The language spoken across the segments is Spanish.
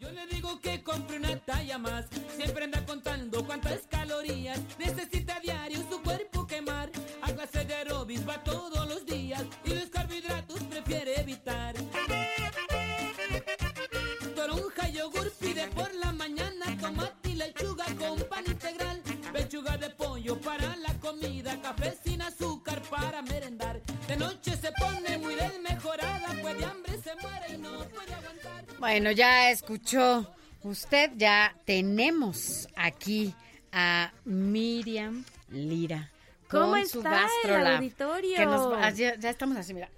Yo le digo que compre una talla más, siempre anda contando cuántas calorías necesita a diario su cuerpo quemar. A clase de va todos los días y los carbohidratos prefiere evitar. Toronja, yogur pide por la mañana, tomate y lechuga con pan integral, pechuga de pollo para la comida, café sin azúcar para merendar. De noche se pone Bueno, ya escuchó usted, ya tenemos aquí a Miriam Lira. ¿Cómo con su está el auditorio? que nos va- ya, ya estamos así, mira.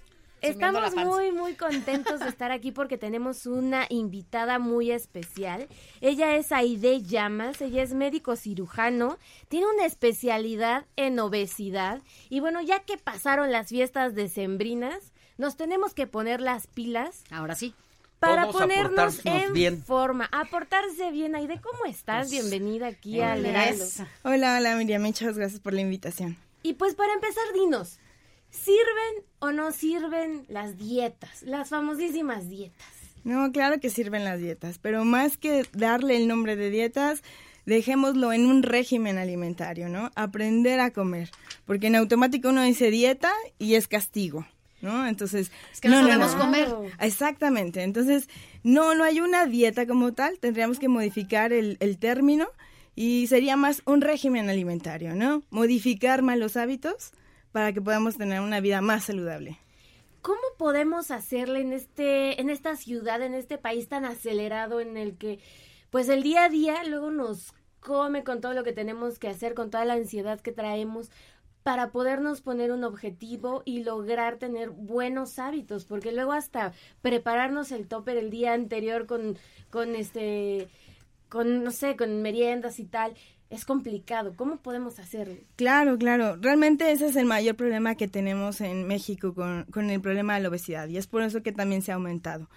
Estamos muy, muy contentos de estar aquí porque tenemos una invitada muy especial. Ella es Aide Llamas, ella es médico cirujano, tiene una especialidad en obesidad y bueno, ya que pasaron las fiestas decembrinas, nos tenemos que poner las pilas Ahora sí. para Todos ponernos en bien. forma, aportarse bien. Aide, ¿cómo estás? Bienvenida aquí al Heraldo. Hola, hola Miriam, muchas gracias por la invitación. Y pues para empezar, dinos, ¿sirven o no sirven las dietas? Las famosísimas dietas. No, claro que sirven las dietas, pero más que darle el nombre de dietas, dejémoslo en un régimen alimentario, ¿no? Aprender a comer, porque en automático uno dice dieta y es castigo, ¿no? Entonces, Es que no, sabemos comer. Exactamente, entonces no, no hay una dieta como tal, tendríamos que modificar el, el término y sería más un régimen alimentario, ¿no? Modificar malos hábitos para que podamos tener una vida más saludable. ¿Cómo podemos hacerle en este, en esta ciudad, en este país tan acelerado en el que, pues el día a día luego nos come con todo lo que tenemos que hacer, con toda la ansiedad que traemos, para podernos poner un objetivo y lograr tener buenos hábitos, porque luego hasta prepararnos el topper el día anterior con, con este, con, no sé, con meriendas y tal, es complicado. ¿Cómo podemos hacerlo? Claro, claro. Realmente ese es el mayor problema que tenemos en México con, con el problema de la obesidad y es por eso que también se ha aumentado.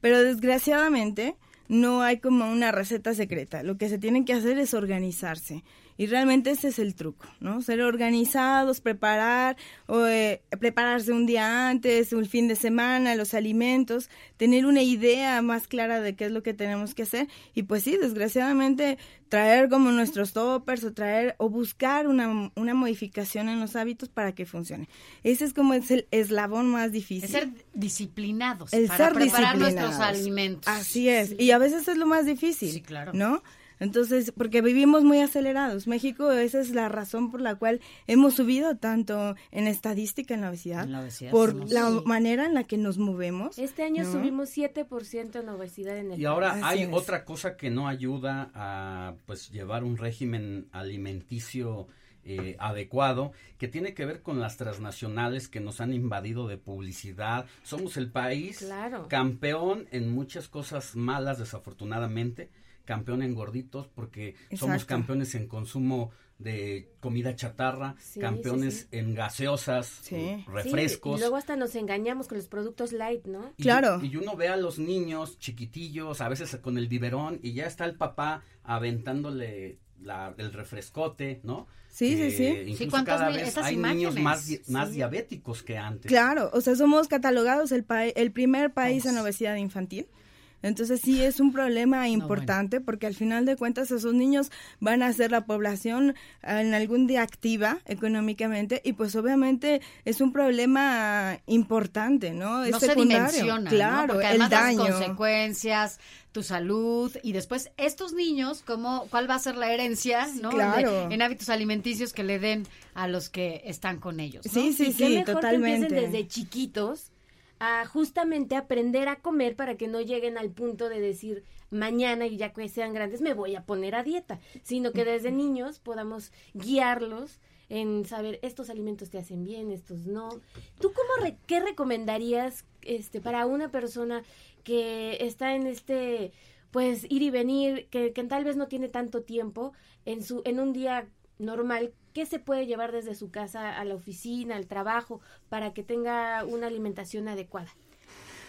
Pero desgraciadamente no hay como una receta secreta. Lo que se tiene que hacer es organizarse. Y realmente ese es el truco, ¿no? Ser organizados, preparar, o, eh, prepararse un día antes, un fin de semana, los alimentos, tener una idea más clara de qué es lo que tenemos que hacer. Y pues sí, desgraciadamente, traer como nuestros toppers o traer o buscar una, una modificación en los hábitos para que funcione. Ese es como es el eslabón más difícil. Ser disciplinados El para ser preparar disciplinados. nuestros alimentos. Así es. Y a veces es lo más difícil. Sí, claro. ¿No? Entonces, porque vivimos muy acelerados. México, esa es la razón por la cual hemos subido tanto en estadística en la obesidad. En la obesidad por somos- la Sí. manera en la que nos movemos. Este año ¿no? subimos 7% en obesidad en el Y ahora Así hay es. otra cosa que no ayuda a pues llevar un régimen alimenticio eh, adecuado que tiene que ver con las transnacionales que nos han invadido de publicidad. Somos el país Claro. campeón en muchas cosas malas desafortunadamente, campeón en gorditos porque somos campeones en consumo de comida chatarra, Sí, campeones sí, sí. en gaseosas, refrescos. Y luego hasta nos engañamos con los productos light, ¿no? Y- Claro. Y, uno ve a los niños chiquitillos, a veces con el biberón, y ya está el papá aventándole la, el refrescote, ¿no? Sí, sí, Que sí. Incluso Sí, ¿cuántas cada vez hay imágenes? niños más, di- Sí. más diabéticos que antes. Claro, o sea, somos catalogados el, pa- el primer país en Vamos. obesidad infantil. Entonces sí es un problema importante porque al final de cuentas esos niños van a ser la población eh, en algún día activa económicamente y pues obviamente es un problema importante, ¿no? Es no se secundario. dimensiona, ¿no? claro, Porque el además daño. las consecuencias, tu salud y después estos niños, cómo, cuál va a ser la herencia, ¿no? claro. De- en hábitos alimenticios que le den a los que están con ellos. ¿no? Sí, sí, y qué sí, mejor totalmente. que empiecen desde chiquitos a justamente aprender a comer para que no lleguen al punto de decir mañana y ya que sean grandes me voy a poner a dieta, sino que desde niños podamos guiarlos en saber estos alimentos te hacen bien, estos no. ¿Tú cómo re- qué recomendarías este para una persona que está en este pues ir y venir, que, que tal vez no tiene tanto tiempo, en su en un día normal, ¿qué se puede llevar desde su casa a la oficina, al trabajo, para que tenga una alimentación adecuada?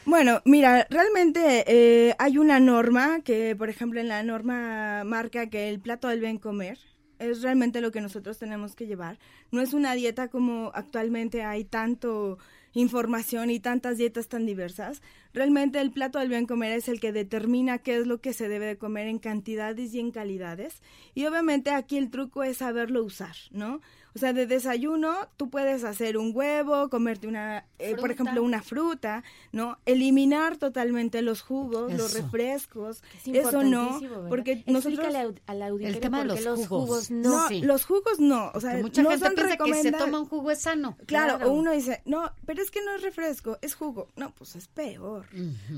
Bueno, mira, realmente eh, hay una norma que, por ejemplo, en la norma marca que el plato del bien comer es realmente lo que nosotros tenemos que llevar. No es una dieta como actualmente hay tanto información y tantas dietas tan diversas. Realmente el plato del bien comer es el que determina qué es lo que se debe de comer en cantidades y en calidades. Y obviamente aquí el truco es saberlo usar, ¿no? O sea, de desayuno tú puedes hacer un huevo, comerte una, eh, por ejemplo, una fruta, ¿no? Eliminar totalmente los jugos, los refrescos. Es Eso no, porque nosotros... Explícale au- a la auditoría El tema de los jugos. no. No, Sí. los jugos no, o sea, mucha no gente son piensa que se toma un jugo es sano. Claro, Claro. o uno dice, no, pero es que no es refresco, es jugo. No, pues es peor,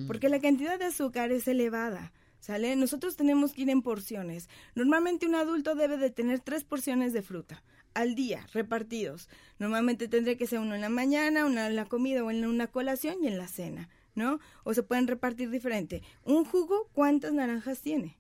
porque la cantidad de azúcar es elevada, ¿sale? Nosotros tenemos que ir en porciones. Normalmente un adulto debe de tener tres porciones de fruta al día, repartidos. Normalmente tendría que ser uno en la mañana, una en la comida o en una colación y en la cena, ¿no? O se pueden repartir diferente. Un jugo, ¿cuántas naranjas tiene?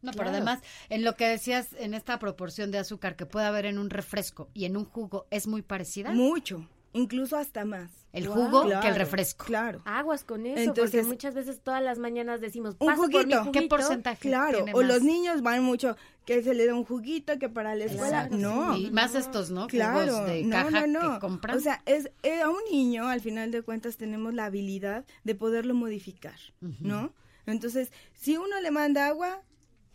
No, pero además, en lo que decías, en esta proporción de azúcar que puede haber en un refresco y en un jugo, ¿es muy parecida? Mucho, incluso hasta más. El jugo que el refresco. Claro. Aguas con eso, Entonces- porque muchas veces todas las mañanas decimos, Un paso por mi juguito. ¿Qué porcentaje Claro, tiene o los niños van mucho que se le da un juguito que para la escuela. Exacto. No, Y más estos, ¿no? claro, Jugos de no, caja no, no. que compran. O sea, es eh, a un niño, al final de cuentas, tenemos la habilidad de poderlo modificar, ¿no? Entonces, si uno le manda agua,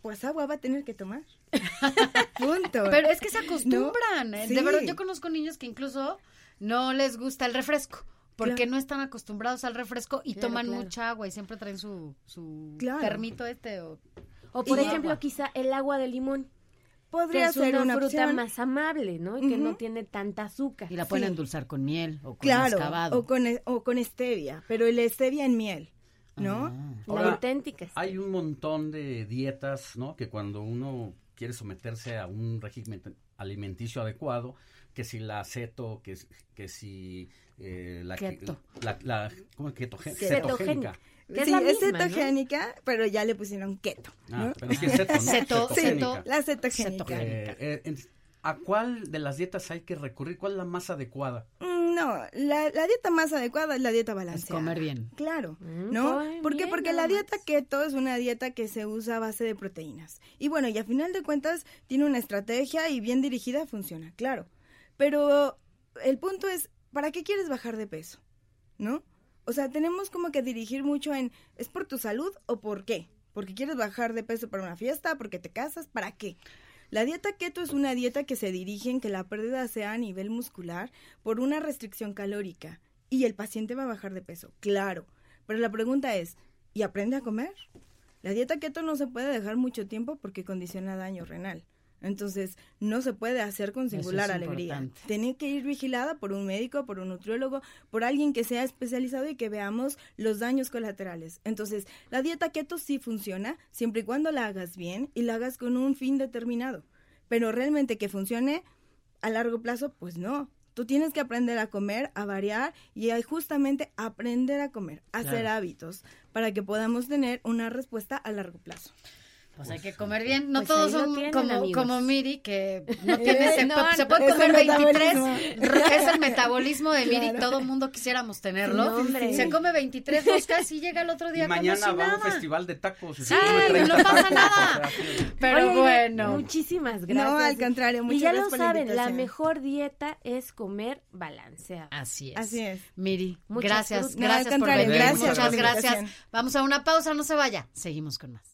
pues agua va a tener que tomar. Punto. Pero es que se acostumbran. ¿eh? Sí. De verdad, yo conozco niños que incluso no les gusta el refresco. Porque Claro. no están acostumbrados al refresco y Claro, toman claro. mucha agua y siempre traen su, su Claro. termito este. O... O por ejemplo, quizá el agua de limón, que podría es ser una, una, fruta opción. más amable, ¿no? Y que no tiene tanta azúcar. Y la pueden Sí. endulzar con miel o con Claro, o con, e- o con stevia, pero el stevia en miel, ¿no? Ah. La Ahora, auténtica. Hay un montón de dietas, ¿no? Que cuando uno quiere someterse a un régimen alimenticio adecuado, que si la ceto, que, si- que si eh, la, Keto. la, la ¿cómo es keto? Cetogénica. Que es sí, la es cetogénica, pero ya le pusieron keto, ¿no? Ah, pero sí es ceto, ¿no? Ceto- Cetogénica. la cetogénica. Cetogénica. Eh, eh, ¿A cuál de las dietas hay que recurrir? ¿Cuál es la más adecuada? No, la, la dieta más adecuada es la dieta Es balanceada. comer bien. Claro, Mm, ¿no? ¿Por qué? Porque la dieta keto es una dieta que se usa a base de proteínas. Y bueno, y a final de cuentas tiene una estrategia y bien dirigida funciona, claro. Pero el punto es, ¿para qué quieres bajar de peso? ¿No? O sea, tenemos como que dirigir mucho en, ¿es por tu salud o por qué? ¿Porque quieres bajar de peso para una fiesta? ¿Porque te casas? ¿Para qué? La dieta keto es una dieta que se dirige en que la pérdida sea a nivel muscular por una restricción calórica y el paciente va a bajar de peso, claro. Pero la pregunta es, ¿y aprende a comer? La dieta keto no se puede dejar mucho tiempo porque condiciona daño renal. Entonces, no se puede hacer con es singular alegría. Tiene que ir vigilada por un médico, por un nutriólogo, por alguien que sea especializado y que veamos los daños colaterales. Entonces, la dieta keto sí funciona siempre y cuando la hagas bien y la hagas con un fin determinado. Pero realmente que funcione a largo plazo, pues no. Tú tienes que aprender a comer, a variar y a justamente aprender a comer, a hacer hábitos para que podamos tener una respuesta a largo plazo. Pues hay que comer bien. No Pues todos son tienen, como, amigos. como Miri, que no tiene, se, No, se puede comer el 23. metabolismo. Es el metabolismo de Miri. Claro. Todo el mundo quisiéramos tenerlo. No. Se come 23 roscas y llega el otro día Y mañana como si va a un festival de tacos. Sí, se come 30 no pasa nada. Pero Oye, bueno. Muchísimas gracias. No, al contrario, muchas Y ya gracias lo la saben, la mejor dieta es comer balanceado. Así es. Así es. Miri, Muchas gracias, frutas. No, gracias por venir. gracias Muchas gracias. Vamos a una pausa, no se vaya. Seguimos con más.